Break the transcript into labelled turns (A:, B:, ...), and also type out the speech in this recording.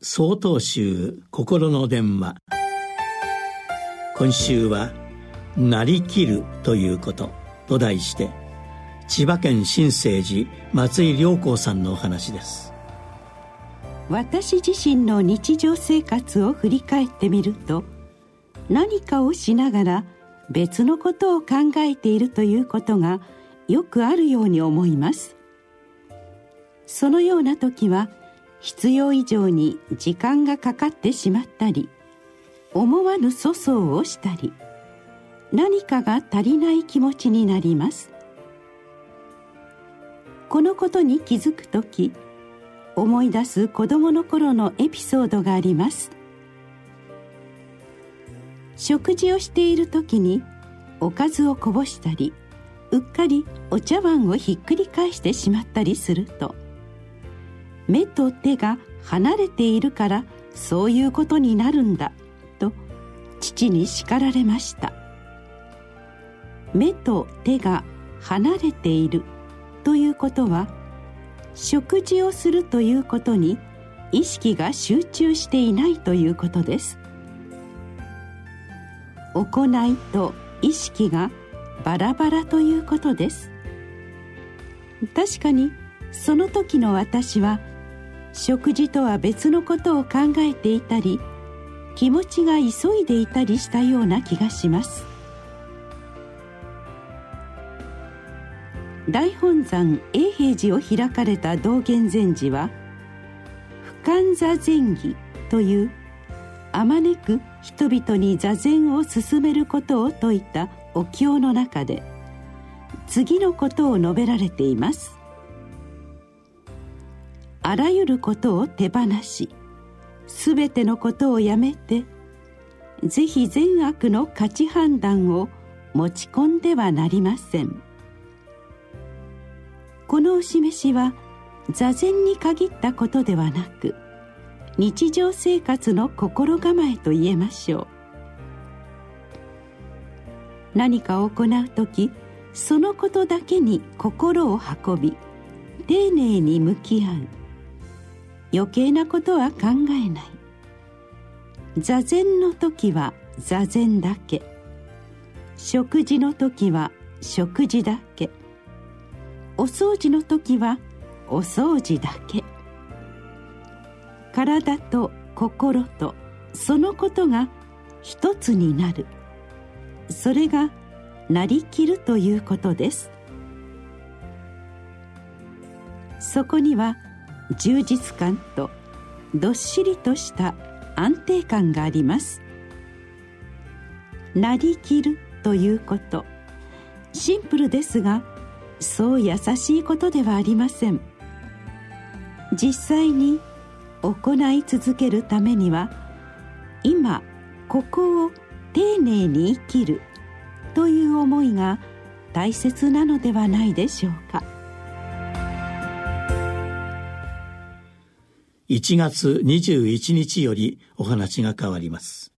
A: 総統集心の電話。今週は「なりきるということ」と題して千葉県新生寺松井良子さんのお話です。
B: 私自身の日常生活を振り返ってみると何かをしながら別のことを考えているということがよくあるように思います。そのような時は必要以上に時間がかかってしまったり思わぬ粗相をしたり何かが足りない気持ちになります。このことに気づく時思い出す子供の頃のエピソードがあります。食事をしている時におかずをこぼしたりうっかりお茶碗をひっくり返してしまったりすると目と手が離れているからそういうことになるんだと父に叱られました。目と手が離れているということは食事をするということに意識が集中していないということです。行いと意識がバラバラということです。確かにその時の私は食事とは別のことを考えていたり気持ちが急いでいたりしたような気がします。大本山永平寺を開かれた道元禅師は「不感座禅儀」というあまねく人々に座禅を進めることを説いたお経の中で次のことを述べられています。あらゆることを手放しすべてのことをやめてぜひ善悪の価値判断を持ち込んではなりません。このお示しは座禅に限ったことではなく日常生活の心構えと言えましょう。何かを行う時そのことだけに心を運び丁寧に向き合う。余計なことは考えない。座禅の時は座禅だけ。食事の時は食事だけ。お掃除の時はお掃除だけ。体と心とそのことが一つになる。それがなりきるということです。そこには充実感とどっしりとした安定感があります。なりきるということ。シンプルですがそう優しいことではありません。実際に行い続けるためには今ここを丁寧に生きるという思いが大切なのではないでしょうか。
A: 1月21日よりお話が変わります。